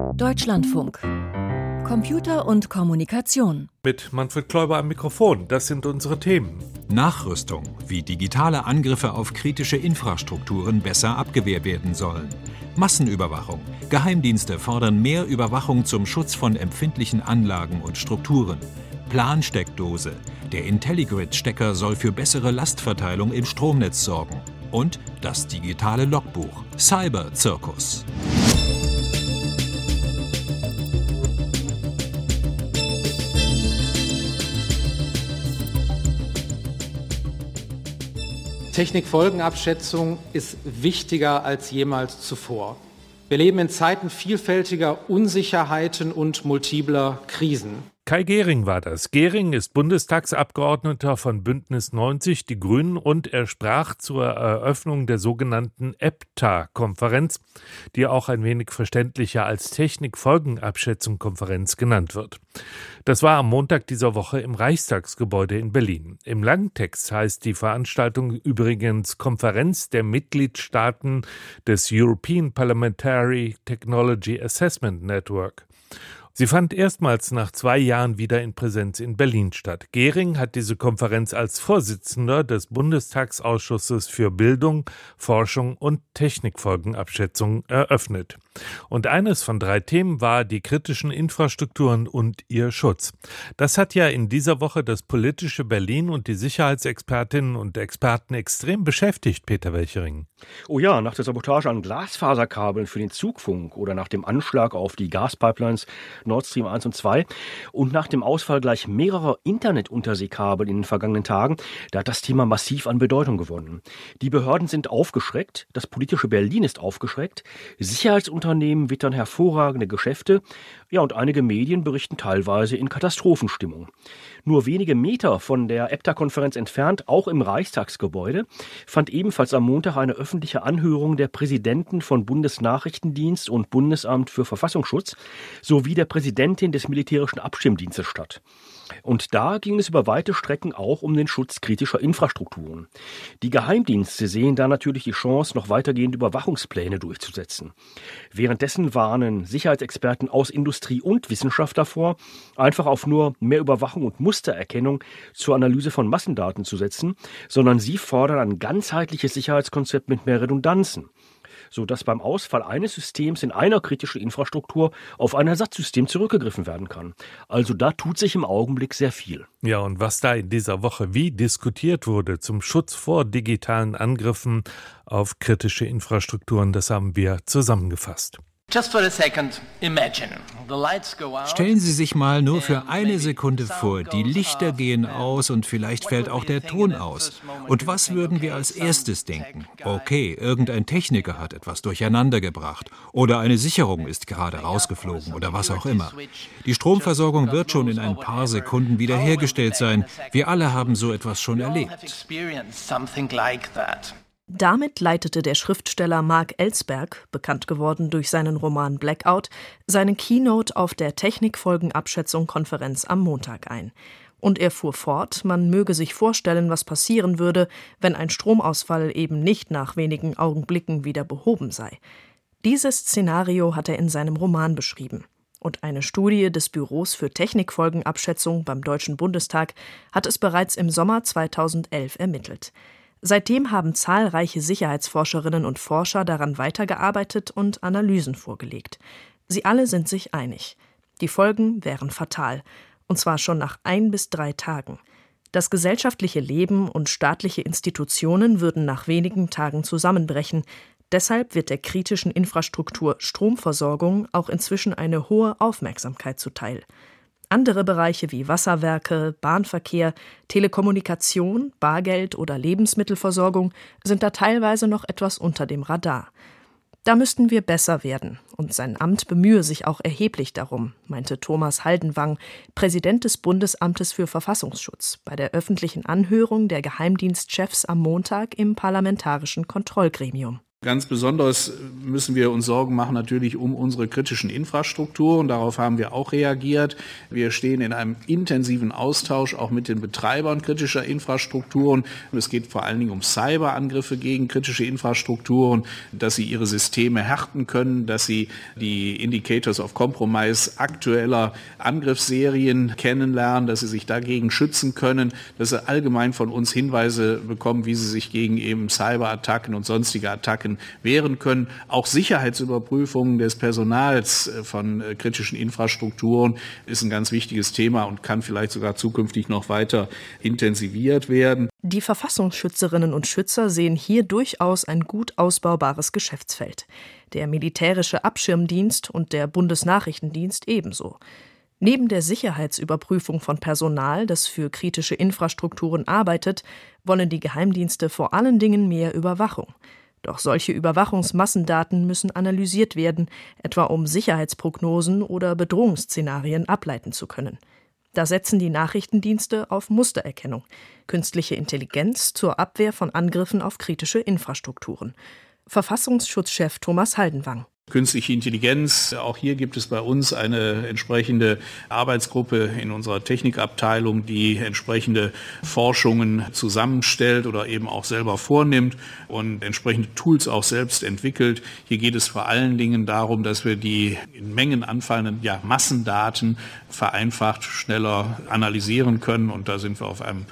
Deutschlandfunk. Computer und Kommunikation. Mit Manfred Kläuber am Mikrofon. Das sind unsere Themen. Nachrüstung, wie digitale Angriffe auf kritische Infrastrukturen besser abgewehrt werden sollen. Massenüberwachung. Geheimdienste fordern mehr Überwachung zum Schutz von empfindlichen Anlagen und Strukturen. Plansteckdose. Der IntelliGrid-Stecker soll für bessere Lastverteilung im Stromnetz sorgen. Und das digitale Logbuch. Cyber-Zirkus. Technikfolgenabschätzung ist wichtiger als jemals zuvor. Wir leben in Zeiten vielfältiger Unsicherheiten und multipler Krisen. Kai Gehring war das. Gehring ist Bundestagsabgeordneter von Bündnis 90, die Grünen, und er sprach zur Eröffnung der sogenannten EPTA-Konferenz, die auch ein wenig verständlicher als Technikfolgenabschätzung-Konferenz genannt wird. Das war am Montag dieser Woche im Reichstagsgebäude in Berlin. Im Langtext heißt die Veranstaltung übrigens Konferenz der Mitgliedstaaten des European Parliamentary Technology Assessment Network. Sie fand erstmals nach zwei Jahren wieder in Präsenz in Berlin statt. Gehring hat diese Konferenz als Vorsitzender des Bundestagsausschusses für Bildung, Forschung und Technikfolgenabschätzung eröffnet. Und eines von drei Themen war die kritischen Infrastrukturen und ihr Schutz. Das hat ja in dieser Woche das politische Berlin und die Sicherheitsexpertinnen und Experten extrem beschäftigt, Peter Welchering. Oh ja, nach der Sabotage an Glasfaserkabeln für den Zugfunk oder nach dem Anschlag auf die Gaspipelines Nord Stream 1 und 2 und nach dem Ausfall gleich mehrerer Internetunterseekabel in den vergangenen Tagen, da hat das Thema massiv an Bedeutung gewonnen. Die Behörden sind aufgeschreckt, das politische Berlin ist aufgeschreckt, Sicherheitsunternehmen wittern hervorragende Geschäfte, ja und einige Medien berichten teilweise in Katastrophenstimmung. Nur wenige Meter von der EPTA-Konferenz entfernt, auch im Reichstagsgebäude, fand ebenfalls am Montag eine öffentliche Anhörung der Präsidenten von Bundesnachrichtendienst und Bundesamt für Verfassungsschutz sowie der Präsidentin des militärischen Abstimmdienstes statt. Und da ging es über weite Strecken auch um den Schutz kritischer Infrastrukturen. Die Geheimdienste sehen da natürlich die Chance, noch weitergehende Überwachungspläne durchzusetzen. Währenddessen warnen Sicherheitsexperten aus Industrie und Wissenschaft davor, einfach auf nur mehr Überwachung und Mustererkennung zur Analyse von Massendaten zu setzen, sondern sie fordern ein ganzheitliches Sicherheitskonzept mit mehr Redundanzen sodass beim Ausfall eines Systems in einer kritischen Infrastruktur auf ein Ersatzsystem zurückgegriffen werden kann. Also da tut sich im Augenblick sehr viel. Ja, und was da in dieser Woche wie diskutiert wurde zum Schutz vor digitalen Angriffen auf kritische Infrastrukturen, das haben wir zusammengefasst. Stellen Sie sich mal nur für eine Sekunde vor, die Lichter gehen aus und vielleicht fällt auch der Ton aus. Und was würden wir als erstes denken? Okay, irgendein Techniker hat etwas durcheinander gebracht oder eine Sicherung ist gerade rausgeflogen oder was auch immer. Die Stromversorgung wird schon in ein paar Sekunden wiederhergestellt sein. Wir alle haben so etwas schon erlebt. Damit leitete der Schriftsteller Mark Ellsberg, bekannt geworden durch seinen Roman Blackout, seine Keynote auf der Technikfolgenabschätzung-Konferenz am Montag ein. Und er fuhr fort, man möge sich vorstellen, was passieren würde, wenn ein Stromausfall eben nicht nach wenigen Augenblicken wieder behoben sei. Dieses Szenario hat er in seinem Roman beschrieben. Und eine Studie des Büros für Technikfolgenabschätzung beim Deutschen Bundestag hat es bereits im Sommer 2011 ermittelt. Seitdem haben zahlreiche Sicherheitsforscherinnen und Forscher daran weitergearbeitet und Analysen vorgelegt. Sie alle sind sich einig. Die Folgen wären fatal, und zwar schon nach ein bis drei Tagen. Das gesellschaftliche Leben und staatliche Institutionen würden nach wenigen Tagen zusammenbrechen. Deshalb wird der kritischen Infrastruktur Stromversorgung auch inzwischen eine hohe Aufmerksamkeit zuteil. Andere Bereiche wie Wasserwerke, Bahnverkehr, Telekommunikation, Bargeld oder Lebensmittelversorgung sind da teilweise noch etwas unter dem Radar. Da müssten wir besser werden, und sein Amt bemühe sich auch erheblich darum, meinte Thomas Haldenwang, Präsident des Bundesamtes für Verfassungsschutz, bei der öffentlichen Anhörung der Geheimdienstchefs am Montag im parlamentarischen Kontrollgremium. Ganz besonders müssen wir uns Sorgen machen natürlich um unsere kritischen Infrastrukturen. Darauf haben wir auch reagiert. Wir stehen in einem intensiven Austausch auch mit den Betreibern kritischer Infrastrukturen. Es geht vor allen Dingen um Cyberangriffe gegen kritische Infrastrukturen, dass sie ihre Systeme härten können, dass sie die Indicators of Compromise aktueller Angriffsserien kennenlernen, dass sie sich dagegen schützen können, dass sie allgemein von uns Hinweise bekommen, wie sie sich gegen eben Cyberattacken und sonstige Attacken Attacken wehren können. Auch Sicherheitsüberprüfungen des Personals äh, von äh, kritischen Infrastrukturen ist ein ganz wichtiges Thema und kann vielleicht sogar zukünftig noch weiter intensiviert werden. Die Verfassungsschützerinnen und Schützer sehen hier durchaus ein gut ausbaubares Geschäftsfeld. Der militärische Abschirmdienst und der Bundesnachrichtendienst ebenso. Neben der Sicherheitsüberprüfung von Personal, das für kritische Infrastrukturen arbeitet, wollen die Geheimdienste vor allen Dingen mehr Überwachung. Doch solche Überwachungsmassendaten müssen analysiert werden, etwa um Sicherheitsprognosen oder Bedrohungsszenarien ableiten zu können. Da setzen die Nachrichtendienste auf Mustererkennung, künstliche Intelligenz zur Abwehr von Angriffen auf kritische Infrastrukturen. Verfassungsschutzchef Thomas Haldenwang. Künstliche Intelligenz. Auch hier gibt es bei uns eine entsprechende Arbeitsgruppe in unserer Technikabteilung, die entsprechende Forschungen zusammenstellt oder eben auch selber vornimmt und entsprechende Tools auch selbst entwickelt. Hier geht es vor allen Dingen darum, dass wir die in Mengen anfallenden ja, Massendaten vereinfacht schneller analysieren können. Und da sind wir auf einem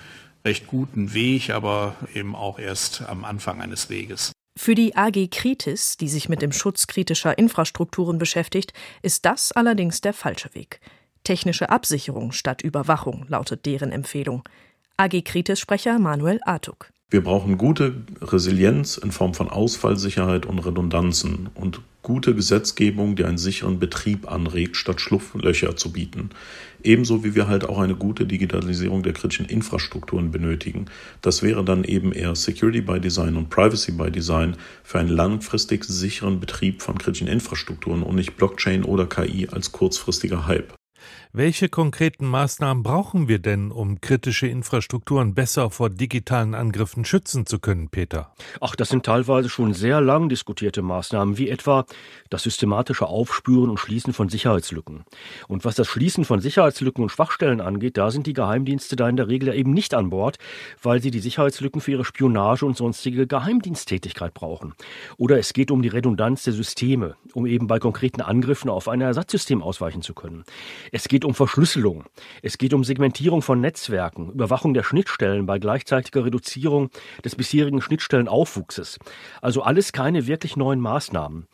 recht guten Weg, aber eben auch erst am Anfang eines Weges. Für die AG Kritis, die sich mit dem Schutz kritischer Infrastrukturen beschäftigt, ist das allerdings der falsche Weg. Technische Absicherung statt Überwachung lautet deren Empfehlung. AG Kritis-Sprecher Manuel Artuk. Wir brauchen gute Resilienz in Form von Ausfallsicherheit und Redundanzen und gute Gesetzgebung, die einen sicheren Betrieb anregt, statt Schlupflöcher zu bieten. Ebenso wie wir halt auch eine gute Digitalisierung der kritischen Infrastrukturen benötigen. Das wäre dann eben eher Security by Design und Privacy by Design für einen langfristig sicheren Betrieb von kritischen Infrastrukturen und nicht Blockchain oder KI als kurzfristiger Hype. Welche konkreten Maßnahmen brauchen wir denn, um kritische Infrastrukturen besser vor digitalen Angriffen schützen zu können, Peter? Ach, das sind teilweise schon sehr lang diskutierte Maßnahmen, wie etwa das systematische Aufspüren und Schließen von Sicherheitslücken. Und was das Schließen von Sicherheitslücken und Schwachstellen angeht, da sind die Geheimdienste da in der Regel eben nicht an Bord, weil sie die Sicherheitslücken für ihre Spionage und sonstige Geheimdiensttätigkeit brauchen. Oder es geht um die Redundanz der Systeme, um eben bei konkreten Angriffen auf ein Ersatzsystem ausweichen zu können. Es geht um Verschlüsselung. Es geht um Segmentierung von Netzwerken, Überwachung der Schnittstellen bei gleichzeitiger Reduzierung des bisherigen Schnittstellenaufwuchses. Also alles keine wirklich neuen Maßnahmen.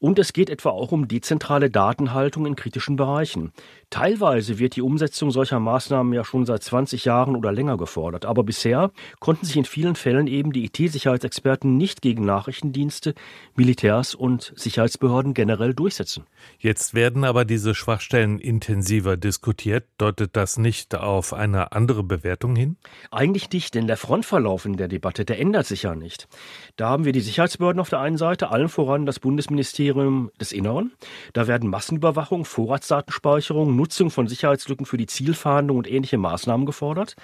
Und es geht etwa auch um dezentrale Datenhaltung in kritischen Bereichen. Teilweise wird die Umsetzung solcher Maßnahmen ja schon seit 20 Jahren oder länger gefordert. Aber bisher konnten sich in vielen Fällen eben die IT-Sicherheitsexperten nicht gegen Nachrichtendienste, Militärs und Sicherheitsbehörden generell durchsetzen. Jetzt werden aber diese Schwachstellen intensiver diskutiert. Deutet das nicht auf eine andere Bewertung hin? Eigentlich nicht, denn der Frontverlauf in der Debatte, der ändert sich ja nicht. Da haben wir die Sicherheitsbehörden auf der einen Seite, allen voran das Bundesministerium Ministerium des Innern. Da werden Massenüberwachung, Vorratsdatenspeicherung, Nutzung von Sicherheitslücken für die Zielfahndung und ähnliche Maßnahmen gefordert.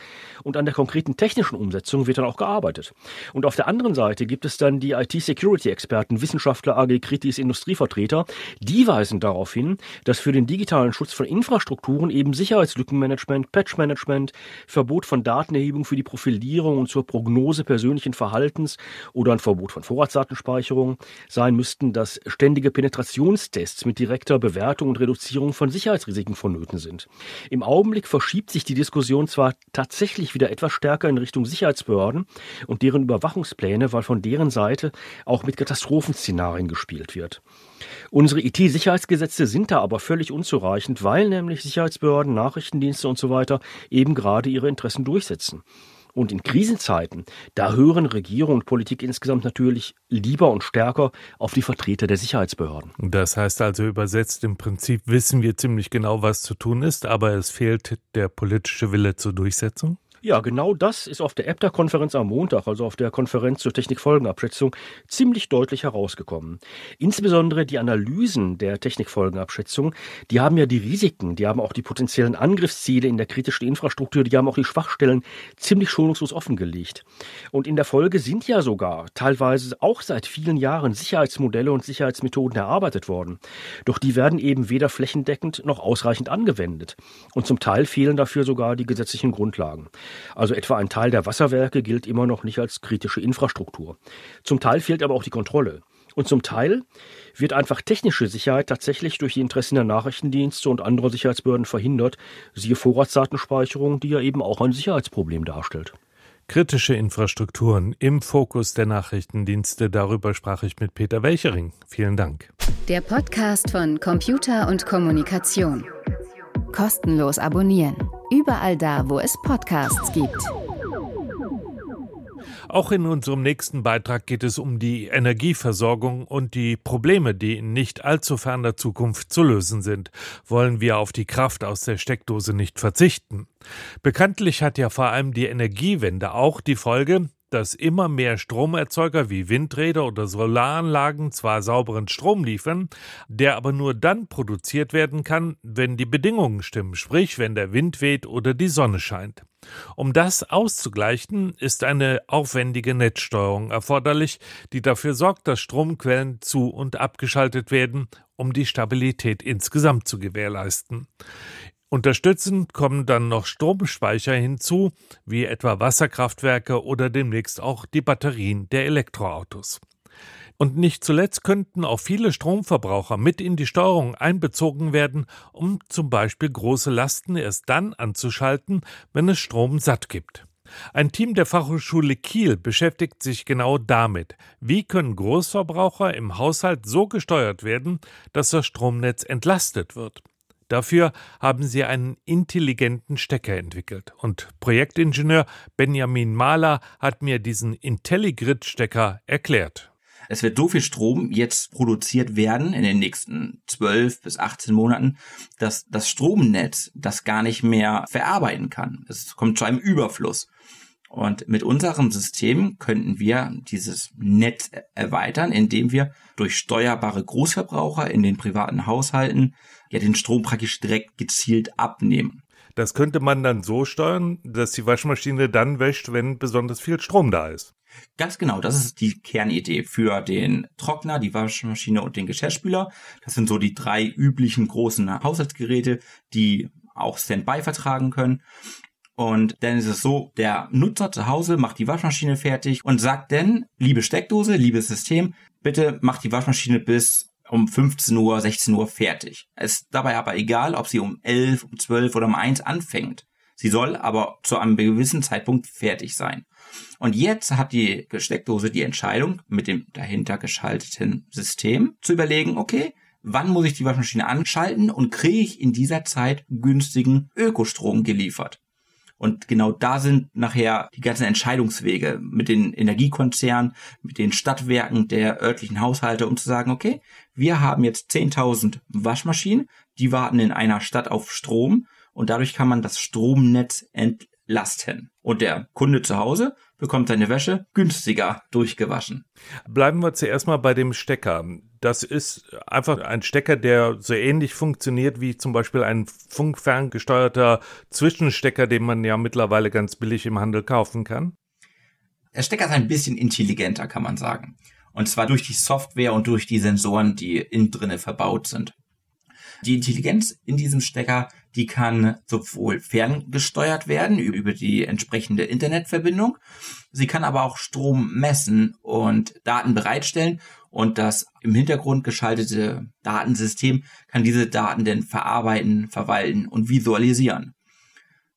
Und an der konkreten technischen Umsetzung wird dann auch gearbeitet. Und auf der anderen Seite gibt es dann die IT-Security-Experten, Wissenschaftler, AG Kritis, Industrievertreter. Die weisen darauf hin, dass für den digitalen Schutz von Infrastrukturen eben Sicherheitslückenmanagement, Patchmanagement, Verbot von Datenerhebung für die Profilierung und zur Prognose persönlichen Verhaltens oder ein Verbot von Vorratsdatenspeicherung sein müssten, dass ständig notwendige Penetrationstests mit direkter Bewertung und Reduzierung von Sicherheitsrisiken vonnöten sind. Im Augenblick verschiebt sich die Diskussion zwar tatsächlich wieder etwas stärker in Richtung Sicherheitsbehörden und deren Überwachungspläne, weil von deren Seite auch mit Katastrophenszenarien gespielt wird. Unsere IT-Sicherheitsgesetze sind da aber völlig unzureichend, weil nämlich Sicherheitsbehörden, Nachrichtendienste und so weiter eben gerade ihre Interessen durchsetzen. Und in Krisenzeiten, da hören Regierung und Politik insgesamt natürlich lieber und stärker auf die Vertreter der Sicherheitsbehörden. Das heißt also übersetzt, im Prinzip wissen wir ziemlich genau, was zu tun ist, aber es fehlt der politische Wille zur Durchsetzung? Ja, genau das ist auf der EPTA-Konferenz am Montag, also auf der Konferenz zur Technikfolgenabschätzung, ziemlich deutlich herausgekommen. Insbesondere die Analysen der Technikfolgenabschätzung, die haben ja die Risiken, die haben auch die potenziellen Angriffsziele in der kritischen Infrastruktur, die haben auch die Schwachstellen ziemlich schonungslos offengelegt. Und in der Folge sind ja sogar teilweise auch seit vielen Jahren Sicherheitsmodelle und Sicherheitsmethoden erarbeitet worden. Doch die werden eben weder flächendeckend noch ausreichend angewendet. Und zum Teil fehlen dafür sogar die gesetzlichen Grundlagen. Also etwa ein Teil der Wasserwerke gilt immer noch nicht als kritische Infrastruktur. Zum Teil fehlt aber auch die Kontrolle. Und zum Teil wird einfach technische Sicherheit tatsächlich durch die Interessen der Nachrichtendienste und anderer Sicherheitsbehörden verhindert, siehe Vorratsdatenspeicherung, die ja eben auch ein Sicherheitsproblem darstellt. Kritische Infrastrukturen im Fokus der Nachrichtendienste. Darüber sprach ich mit Peter Welchering. Vielen Dank. Der Podcast von Computer und Kommunikation. Kostenlos abonnieren. Überall da, wo es Podcasts gibt. Auch in unserem nächsten Beitrag geht es um die Energieversorgung und die Probleme, die in nicht allzu ferner Zukunft zu lösen sind. Wollen wir auf die Kraft aus der Steckdose nicht verzichten? Bekanntlich hat ja vor allem die Energiewende auch die Folge, dass immer mehr Stromerzeuger wie Windräder oder Solaranlagen zwar sauberen Strom liefern, der aber nur dann produziert werden kann, wenn die Bedingungen stimmen, sprich wenn der Wind weht oder die Sonne scheint. Um das auszugleichen, ist eine aufwendige Netzsteuerung erforderlich, die dafür sorgt, dass Stromquellen zu und abgeschaltet werden, um die Stabilität insgesamt zu gewährleisten. Unterstützend kommen dann noch Stromspeicher hinzu, wie etwa Wasserkraftwerke oder demnächst auch die Batterien der Elektroautos. Und nicht zuletzt könnten auch viele Stromverbraucher mit in die Steuerung einbezogen werden, um zum Beispiel große Lasten erst dann anzuschalten, wenn es Strom satt gibt. Ein Team der Fachhochschule Kiel beschäftigt sich genau damit. Wie können Großverbraucher im Haushalt so gesteuert werden, dass das Stromnetz entlastet wird? Dafür haben sie einen intelligenten Stecker entwickelt. Und Projektingenieur Benjamin Mahler hat mir diesen IntelliGrid-Stecker erklärt. Es wird so viel Strom jetzt produziert werden in den nächsten 12 bis 18 Monaten, dass das Stromnetz das gar nicht mehr verarbeiten kann. Es kommt zu einem Überfluss. Und mit unserem System könnten wir dieses Netz erweitern, indem wir durch steuerbare Großverbraucher in den privaten Haushalten ja den Strom praktisch direkt gezielt abnehmen. Das könnte man dann so steuern, dass die Waschmaschine dann wäscht, wenn besonders viel Strom da ist. Ganz genau, das ist die Kernidee für den Trockner, die Waschmaschine und den Geschirrspüler. Das sind so die drei üblichen großen Haushaltsgeräte, die auch Standby vertragen können. Und dann ist es so, der Nutzer zu Hause macht die Waschmaschine fertig und sagt dann, liebe Steckdose, liebes System, bitte macht die Waschmaschine bis um 15 Uhr, 16 Uhr fertig. Es ist dabei aber egal, ob sie um 11, um 12 oder um 1 anfängt. Sie soll aber zu einem gewissen Zeitpunkt fertig sein. Und jetzt hat die Steckdose die Entscheidung mit dem dahinter geschalteten System zu überlegen, okay, wann muss ich die Waschmaschine anschalten und kriege ich in dieser Zeit günstigen Ökostrom geliefert. Und genau da sind nachher die ganzen Entscheidungswege mit den Energiekonzernen, mit den Stadtwerken der örtlichen Haushalte, um zu sagen, okay, wir haben jetzt 10.000 Waschmaschinen, die warten in einer Stadt auf Strom und dadurch kann man das Stromnetz entlasten. Und der Kunde zu Hause bekommt seine Wäsche günstiger durchgewaschen. Bleiben wir zuerst mal bei dem Stecker. Das ist einfach ein Stecker, der so ähnlich funktioniert wie zum Beispiel ein funkferngesteuerter Zwischenstecker, den man ja mittlerweile ganz billig im Handel kaufen kann. Der Stecker ist ein bisschen intelligenter, kann man sagen. Und zwar durch die Software und durch die Sensoren, die innen drinne verbaut sind. Die Intelligenz in diesem Stecker, die kann sowohl ferngesteuert werden über die entsprechende Internetverbindung. Sie kann aber auch Strom messen und Daten bereitstellen und das im Hintergrund geschaltete Datensystem kann diese Daten dann verarbeiten, verwalten und visualisieren.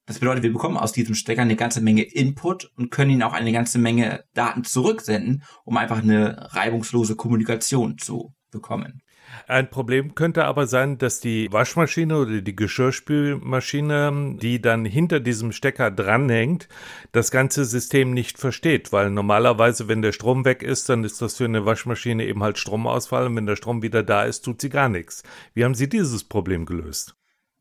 Das bedeutet, wir bekommen aus diesem Stecker eine ganze Menge Input und können ihnen auch eine ganze Menge Daten zurücksenden, um einfach eine reibungslose Kommunikation zu bekommen. Ein Problem könnte aber sein, dass die Waschmaschine oder die Geschirrspülmaschine, die dann hinter diesem Stecker dranhängt, das ganze System nicht versteht, weil normalerweise, wenn der Strom weg ist, dann ist das für eine Waschmaschine eben halt Stromausfall und wenn der Strom wieder da ist, tut sie gar nichts. Wie haben Sie dieses Problem gelöst?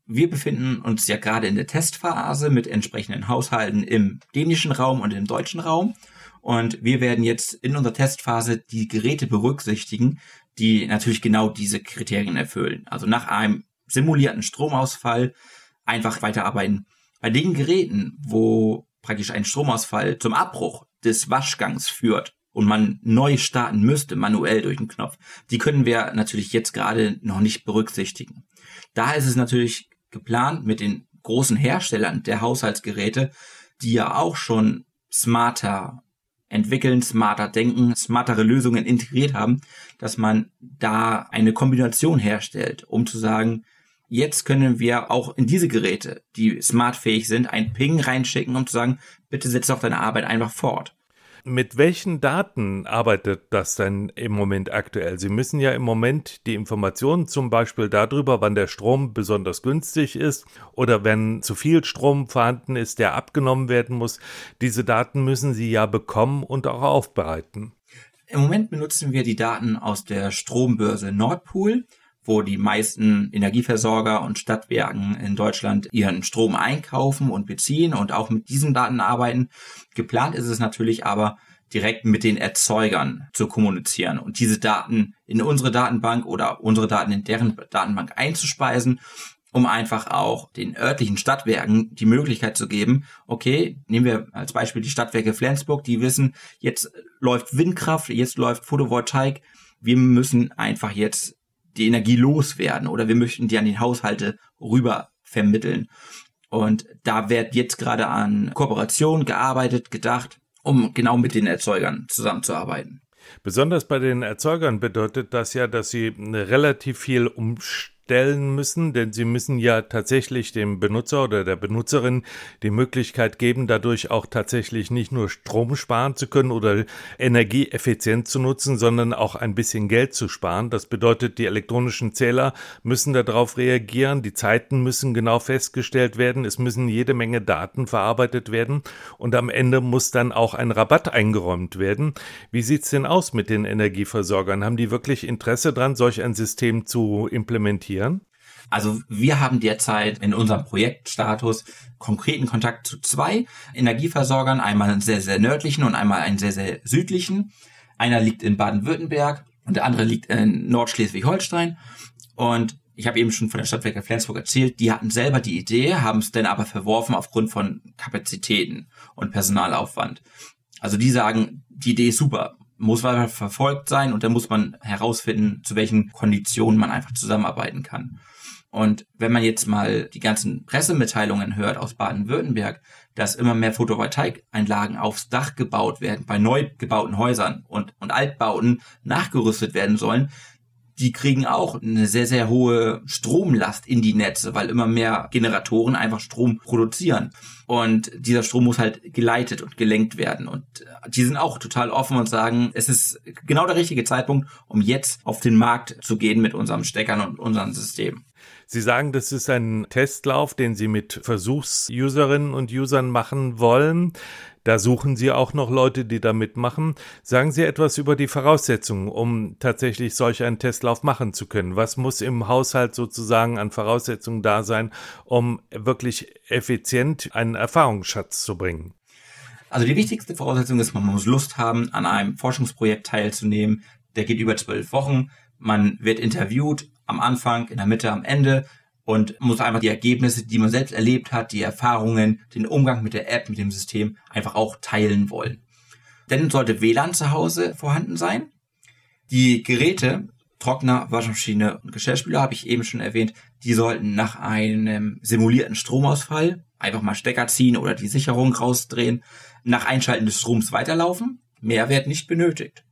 wir befinden uns ja gerade in der Testphase mit entsprechenden Haushalten im dänischen Raum und im deutschen Raum. Und wir werden jetzt in unserer Testphase die Geräte berücksichtigen, die natürlich genau diese Kriterien erfüllen. Also nach einem simulierten Stromausfall einfach weiterarbeiten. Bei den Geräten, wo praktisch ein Stromausfall zum Abbruch des Waschgangs führt und man neu starten müsste, manuell durch den Knopf, die können wir natürlich jetzt gerade noch nicht berücksichtigen. Da ist es natürlich geplant mit den großen Herstellern der Haushaltsgeräte, die ja auch schon smarter entwickeln, smarter denken, smartere Lösungen integriert haben, dass man da eine Kombination herstellt, um zu sagen, jetzt können wir auch in diese Geräte, die smartfähig sind, ein Ping reinschicken, um zu sagen, bitte setz doch deine Arbeit einfach fort mit welchen Daten arbeitet das denn im Moment aktuell? Sie müssen ja im Moment die Informationen zum Beispiel darüber, wann der Strom besonders günstig ist oder wenn zu viel Strom vorhanden ist, der abgenommen werden muss. Diese Daten müssen Sie ja bekommen und auch aufbereiten. Im Moment benutzen wir die Daten aus der Strombörse Nordpool wo die meisten Energieversorger und Stadtwerken in Deutschland ihren Strom einkaufen und beziehen und auch mit diesen Daten arbeiten. Geplant ist es natürlich aber, direkt mit den Erzeugern zu kommunizieren und diese Daten in unsere Datenbank oder unsere Daten in deren Datenbank einzuspeisen, um einfach auch den örtlichen Stadtwerken die Möglichkeit zu geben, okay, nehmen wir als Beispiel die Stadtwerke Flensburg, die wissen, jetzt läuft Windkraft, jetzt läuft Photovoltaik, wir müssen einfach jetzt die Energie loswerden oder wir möchten die an die Haushalte rüber vermitteln. Und da wird jetzt gerade an Kooperation gearbeitet, gedacht, um genau mit den Erzeugern zusammenzuarbeiten. Besonders bei den Erzeugern bedeutet das ja, dass sie relativ viel umstellen stellen müssen, denn sie müssen ja tatsächlich dem Benutzer oder der Benutzerin die Möglichkeit geben, dadurch auch tatsächlich nicht nur Strom sparen zu können oder Energie effizient zu nutzen, sondern auch ein bisschen Geld zu sparen. Das bedeutet, die elektronischen Zähler müssen darauf reagieren, die Zeiten müssen genau festgestellt werden, es müssen jede Menge Daten verarbeitet werden und am Ende muss dann auch ein Rabatt eingeräumt werden. Wie sieht's denn aus mit den Energieversorgern? Haben die wirklich Interesse dran, solch ein System zu implementieren? Reagieren? Also wir haben derzeit in unserem Projektstatus konkreten Kontakt zu zwei Energieversorgern, einmal einen sehr, sehr nördlichen und einmal einen sehr, sehr südlichen. Einer liegt in Baden-Württemberg und der andere liegt in Nordschleswig-Holstein. Und ich habe eben schon von der Stadtwerke Flensburg erzählt, die hatten selber die Idee, haben es dann aber verworfen aufgrund von Kapazitäten und Personalaufwand. Also die sagen, die Idee ist super, muss weiter verfolgt sein und dann muss man herausfinden, zu welchen Konditionen man einfach zusammenarbeiten kann. Und wenn man jetzt mal die ganzen Pressemitteilungen hört aus Baden-Württemberg, dass immer mehr Photovoltaikeinlagen aufs Dach gebaut werden bei neu gebauten Häusern und, und Altbauten nachgerüstet werden sollen, die kriegen auch eine sehr, sehr hohe Stromlast in die Netze, weil immer mehr Generatoren einfach Strom produzieren. Und dieser Strom muss halt geleitet und gelenkt werden. Und äh, die sind auch total offen und sagen, es ist genau der richtige Zeitpunkt, um jetzt auf den Markt zu gehen mit unserem Steckern und unserem System. Sie sagen, das ist ein Testlauf, den Sie mit Versuchs-Userinnen und Usern machen wollen. Da suchen Sie auch noch Leute, die da mitmachen. Sagen Sie etwas über die Voraussetzungen, um tatsächlich solch einen Testlauf machen zu können. Was muss im Haushalt sozusagen an Voraussetzungen da sein, um wirklich effizient einen Erfahrungsschatz zu bringen? Also die wichtigste Voraussetzung ist, man muss Lust haben, an einem Forschungsprojekt teilzunehmen. Der geht über zwölf Wochen. Man wird interviewt am Anfang, in der Mitte, am Ende und muss einfach die Ergebnisse, die man selbst erlebt hat, die Erfahrungen, den Umgang mit der App, mit dem System einfach auch teilen wollen. Dann sollte WLAN zu Hause vorhanden sein. Die Geräte, Trockner, Waschmaschine und Geschirrspüler habe ich eben schon erwähnt, die sollten nach einem simulierten Stromausfall einfach mal Stecker ziehen oder die Sicherung rausdrehen, nach Einschalten des Stroms weiterlaufen. Mehr wird nicht benötigt.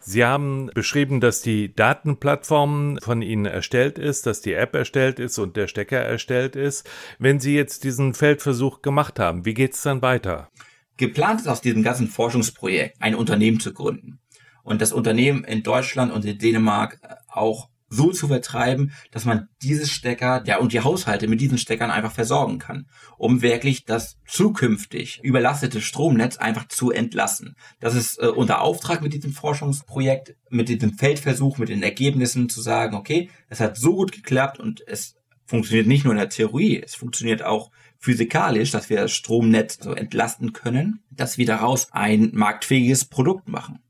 Sie haben beschrieben, dass die Datenplattform von Ihnen erstellt ist, dass die App erstellt ist und der Stecker erstellt ist. Wenn Sie jetzt diesen Feldversuch gemacht haben, wie geht es dann weiter? Geplant ist aus diesem ganzen Forschungsprojekt ein Unternehmen zu gründen. Und das Unternehmen in Deutschland und in Dänemark auch so zu vertreiben, dass man diese Stecker, ja, und die Haushalte mit diesen Steckern einfach versorgen kann, um wirklich das zukünftig überlastete Stromnetz einfach zu entlassen. Das ist äh, unser Auftrag mit diesem Forschungsprojekt, mit diesem Feldversuch, mit den Ergebnissen zu sagen, okay, es hat so gut geklappt und es funktioniert nicht nur in der Theorie, es funktioniert auch physikalisch, dass wir das Stromnetz so entlasten können, dass wir daraus ein marktfähiges Produkt machen.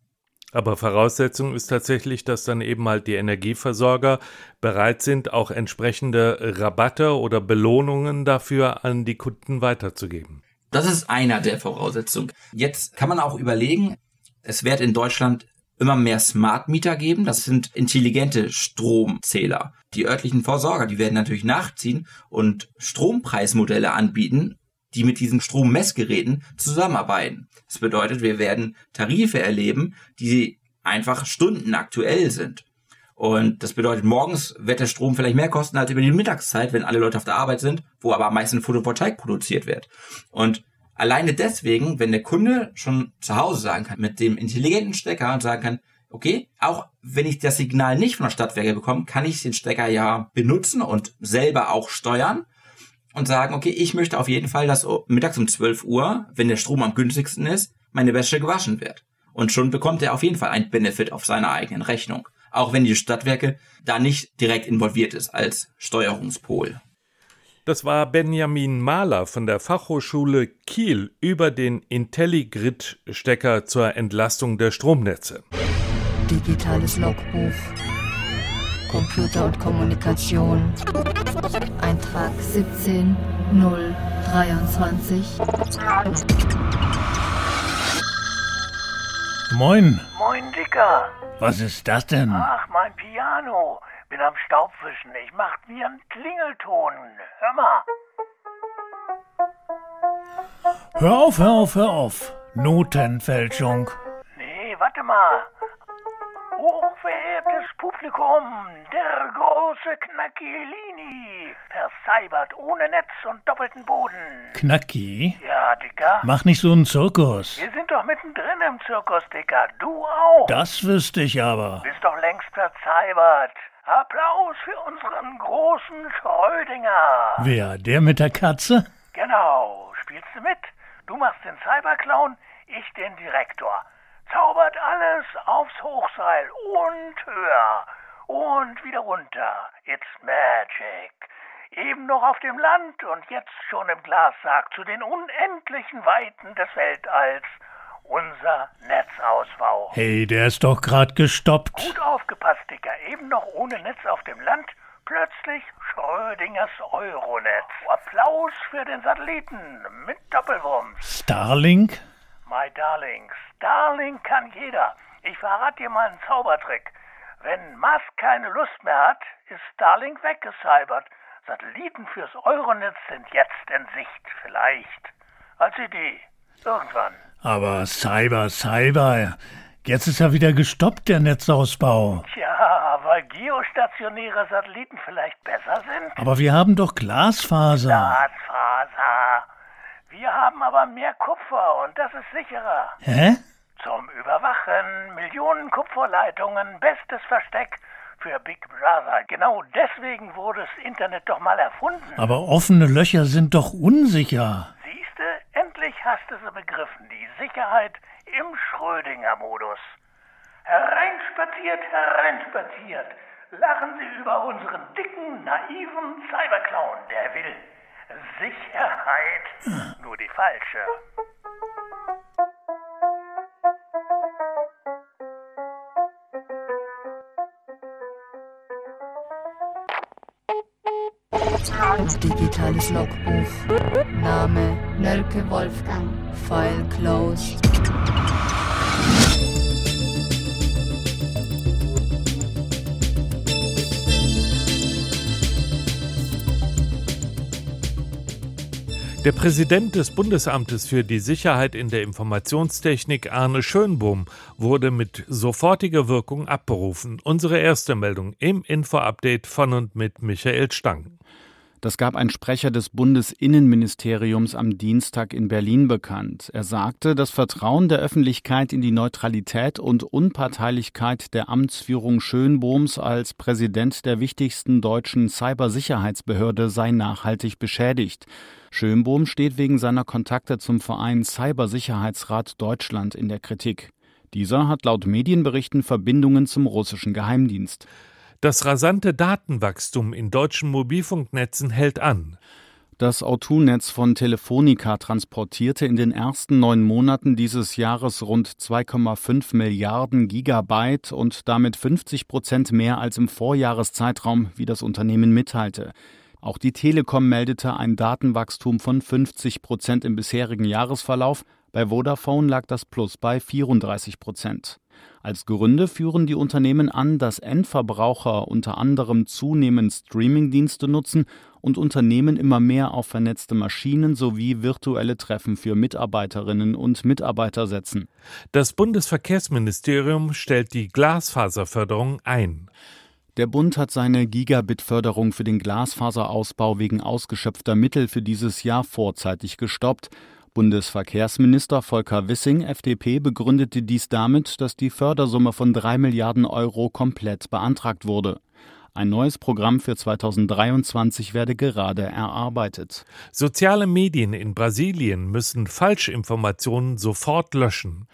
Aber Voraussetzung ist tatsächlich, dass dann eben halt die Energieversorger bereit sind, auch entsprechende Rabatte oder Belohnungen dafür an die Kunden weiterzugeben. Das ist einer der Voraussetzungen. Jetzt kann man auch überlegen, es wird in Deutschland immer mehr Smart Meter geben. Das sind intelligente Stromzähler. Die örtlichen Versorger, die werden natürlich nachziehen und Strompreismodelle anbieten, die mit diesen Strommessgeräten zusammenarbeiten. Das bedeutet, wir werden Tarife erleben, die einfach stundenaktuell sind. Und das bedeutet, morgens wird der Strom vielleicht mehr kosten als über die Mittagszeit, wenn alle Leute auf der Arbeit sind, wo aber am meisten Photovoltaik produziert wird. Und alleine deswegen, wenn der Kunde schon zu Hause sagen kann, mit dem intelligenten Stecker und sagen kann, okay, auch wenn ich das Signal nicht von der Stadtwerke bekomme, kann ich den Stecker ja benutzen und selber auch steuern und sagen, okay, ich möchte auf jeden Fall, dass mittags um 12 Uhr, wenn der Strom am günstigsten ist, meine Wäsche gewaschen wird. Und schon bekommt er auf jeden Fall ein Benefit auf seiner eigenen Rechnung auch wenn die Stadtwerke da nicht direkt involviert ist als Steuerungspol. Das war Benjamin Mahler von der Fachhochschule Kiel über den IntelliGrid-Stecker zur Entlastung der Stromnetze. Digitales Logbuch. Computer und Kommunikation. Eintrag 17023. Moin. Moin, Dicker. Was ist das denn? Ach, mein Piano. Bin am Staubwischen. Ich mach wie einen Klingelton. Hör mal. Hör auf, hör auf, hör auf. Notenfälschung. Nee, warte mal. Hochverehrtes Publikum, der große Knackilini, vercybert ohne Netz und doppelten Boden. Knacki? Ja, Dicker. Mach nicht so einen Zirkus. Wir sind doch mittendrin im Zirkus, Dicker. Du auch. Das wüsste ich aber. Bist doch längst vercybert. Applaus für unseren großen Schrödinger. Wer, der mit der Katze? Genau. Spielst du mit? Du machst den Cyberclown, ich den Direktor zaubert alles aufs Hochseil und höher und wieder runter. It's magic. Eben noch auf dem Land und jetzt schon im Glassack zu den unendlichen Weiten des Weltalls. Unser Netzausbau. Hey, der ist doch grad gestoppt. Gut aufgepasst, Dicker. Eben noch ohne Netz auf dem Land. Plötzlich Schrödingers Euronetz. Applaus für den Satelliten mit Doppelwumms. Starlink? My Darling, Starlink kann jeder. Ich verrate dir mal einen Zaubertrick. Wenn Musk keine Lust mehr hat, ist Starlink weggecybert. Satelliten fürs Euronetz sind jetzt in Sicht, vielleicht. Als Idee. Irgendwann. Aber Cyber, Cyber. Jetzt ist ja wieder gestoppt, der Netzausbau. Tja, weil geostationäre Satelliten vielleicht besser sind. Aber wir haben doch Glasfaser. Glasfaser. Wir haben aber mehr Kupfer und das ist sicherer. Hä? Zum Überwachen, Millionen Kupferleitungen, bestes Versteck für Big Brother. Genau deswegen wurde das Internet doch mal erfunden. Aber offene Löcher sind doch unsicher. Siehste, endlich hast du sie begriffen. Die Sicherheit im Schrödinger-Modus. Hereinspaziert, hereinspaziert. Lachen Sie über unseren dicken, naiven Cyberclown, der will Sicherheit. Nur die falsche. Digitales Logbuch. Name Nölke Wolfgang. File closed. Der Präsident des Bundesamtes für die Sicherheit in der Informationstechnik, Arne Schönbohm, wurde mit sofortiger Wirkung abberufen. Unsere erste Meldung im Info-Update von und mit Michael Stang. Das gab ein Sprecher des Bundesinnenministeriums am Dienstag in Berlin bekannt. Er sagte, das Vertrauen der Öffentlichkeit in die Neutralität und Unparteilichkeit der Amtsführung Schönbohms als Präsident der wichtigsten deutschen Cybersicherheitsbehörde sei nachhaltig beschädigt. Schönbohm steht wegen seiner Kontakte zum Verein Cybersicherheitsrat Deutschland in der Kritik. Dieser hat laut Medienberichten Verbindungen zum russischen Geheimdienst. Das rasante Datenwachstum in deutschen Mobilfunknetzen hält an. Das O2-Netz von Telefonica transportierte in den ersten neun Monaten dieses Jahres rund 2,5 Milliarden Gigabyte und damit 50 Prozent mehr als im Vorjahreszeitraum, wie das Unternehmen mitteilte. Auch die Telekom meldete ein Datenwachstum von 50 Prozent im bisherigen Jahresverlauf. Bei Vodafone lag das Plus bei 34 Prozent. Als Gründe führen die Unternehmen an, dass Endverbraucher unter anderem zunehmend Streamingdienste nutzen und Unternehmen immer mehr auf vernetzte Maschinen sowie virtuelle Treffen für Mitarbeiterinnen und Mitarbeiter setzen. Das Bundesverkehrsministerium stellt die Glasfaserförderung ein. Der Bund hat seine Gigabit-Förderung für den Glasfaserausbau wegen ausgeschöpfter Mittel für dieses Jahr vorzeitig gestoppt. Bundesverkehrsminister Volker Wissing, FDP, begründete dies damit, dass die Fördersumme von drei Milliarden Euro komplett beantragt wurde. Ein neues Programm für 2023 werde gerade erarbeitet. Soziale Medien in Brasilien müssen Falschinformationen sofort löschen.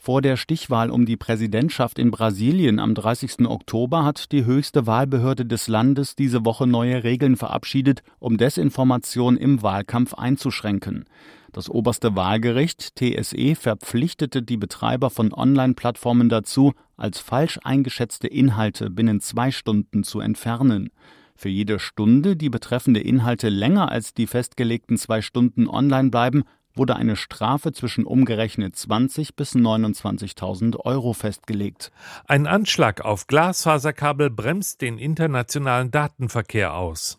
Vor der Stichwahl um die Präsidentschaft in Brasilien am 30. Oktober hat die höchste Wahlbehörde des Landes diese Woche neue Regeln verabschiedet, um Desinformation im Wahlkampf einzuschränken. Das oberste Wahlgericht TSE verpflichtete die Betreiber von Online-Plattformen dazu, als falsch eingeschätzte Inhalte binnen zwei Stunden zu entfernen. Für jede Stunde, die betreffende Inhalte länger als die festgelegten zwei Stunden online bleiben, wurde eine Strafe zwischen umgerechnet 20 bis 29.000 Euro festgelegt. Ein Anschlag auf Glasfaserkabel bremst den internationalen Datenverkehr aus.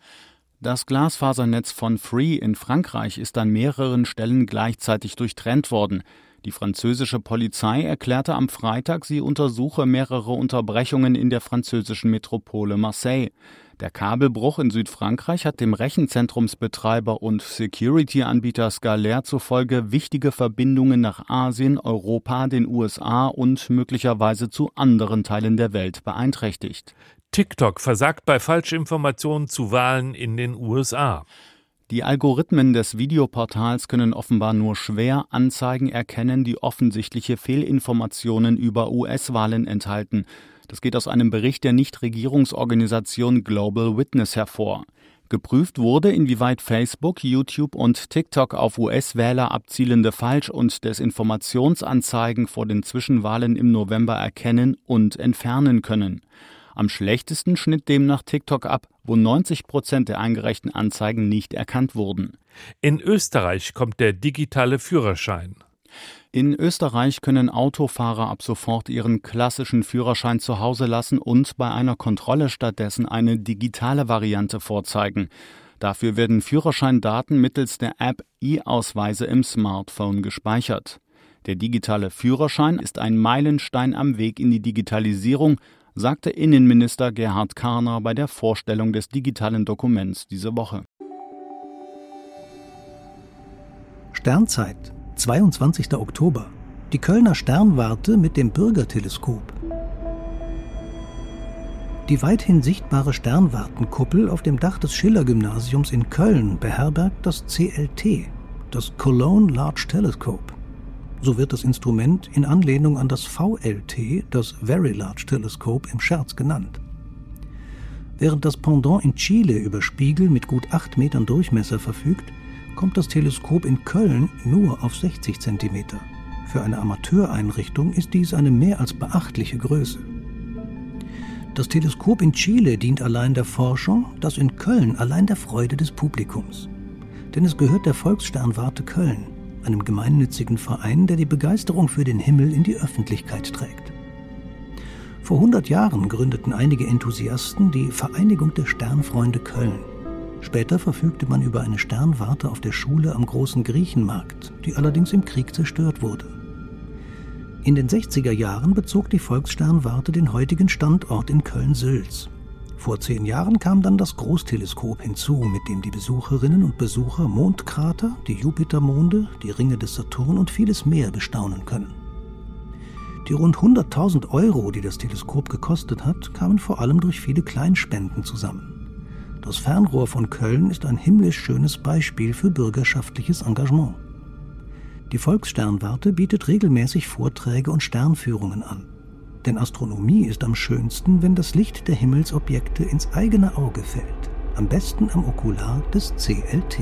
Das Glasfasernetz von Free in Frankreich ist an mehreren Stellen gleichzeitig durchtrennt worden. Die französische Polizei erklärte am Freitag, sie untersuche mehrere Unterbrechungen in der französischen Metropole Marseille. Der Kabelbruch in Südfrankreich hat dem Rechenzentrumsbetreiber und Security-Anbieter Scalaire zufolge wichtige Verbindungen nach Asien, Europa, den USA und möglicherweise zu anderen Teilen der Welt beeinträchtigt. TikTok versagt bei Falschinformationen zu Wahlen in den USA. Die Algorithmen des Videoportals können offenbar nur schwer Anzeigen erkennen, die offensichtliche Fehlinformationen über US-Wahlen enthalten. Das geht aus einem Bericht der Nichtregierungsorganisation Global Witness hervor. Geprüft wurde, inwieweit Facebook, YouTube und TikTok auf US-Wähler abzielende Falsch- und Desinformationsanzeigen vor den Zwischenwahlen im November erkennen und entfernen können. Am schlechtesten schnitt demnach TikTok ab, wo 90 Prozent der eingereichten Anzeigen nicht erkannt wurden. In Österreich kommt der digitale Führerschein. In Österreich können Autofahrer ab sofort ihren klassischen Führerschein zu Hause lassen und bei einer Kontrolle stattdessen eine digitale Variante vorzeigen. Dafür werden Führerscheindaten mittels der App E-Ausweise im Smartphone gespeichert. Der digitale Führerschein ist ein Meilenstein am Weg in die Digitalisierung, sagte Innenminister Gerhard Karner bei der Vorstellung des digitalen Dokuments diese Woche. Sternzeit 22. Oktober. Die Kölner Sternwarte mit dem Bürgerteleskop. Die weithin sichtbare Sternwartenkuppel auf dem Dach des Schiller-Gymnasiums in Köln beherbergt das CLT, das Cologne Large Telescope. So wird das Instrument in Anlehnung an das VLT, das Very Large Telescope, im Scherz genannt. Während das Pendant in Chile über Spiegel mit gut 8 Metern Durchmesser verfügt, kommt das Teleskop in Köln nur auf 60 cm. Für eine Amateureinrichtung ist dies eine mehr als beachtliche Größe. Das Teleskop in Chile dient allein der Forschung, das in Köln allein der Freude des Publikums. Denn es gehört der Volkssternwarte Köln, einem gemeinnützigen Verein, der die Begeisterung für den Himmel in die Öffentlichkeit trägt. Vor 100 Jahren gründeten einige Enthusiasten die Vereinigung der Sternfreunde Köln. Später verfügte man über eine Sternwarte auf der Schule am Großen Griechenmarkt, die allerdings im Krieg zerstört wurde. In den 60er Jahren bezog die Volkssternwarte den heutigen Standort in Köln-Sülz. Vor zehn Jahren kam dann das Großteleskop hinzu, mit dem die Besucherinnen und Besucher Mondkrater, die Jupitermonde, die Ringe des Saturn und vieles mehr bestaunen können. Die rund 100.000 Euro, die das Teleskop gekostet hat, kamen vor allem durch viele Kleinspenden zusammen. Das Fernrohr von Köln ist ein himmlisch schönes Beispiel für bürgerschaftliches Engagement. Die Volkssternwarte bietet regelmäßig Vorträge und Sternführungen an. Denn Astronomie ist am schönsten, wenn das Licht der Himmelsobjekte ins eigene Auge fällt. Am besten am Okular des CLT.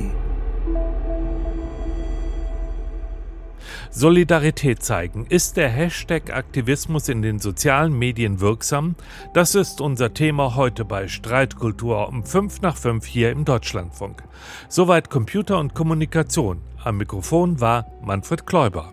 Solidarität zeigen. Ist der Hashtag Aktivismus in den sozialen Medien wirksam? Das ist unser Thema heute bei Streitkultur um 5 nach 5 hier im Deutschlandfunk. Soweit Computer und Kommunikation. Am Mikrofon war Manfred Kläuber.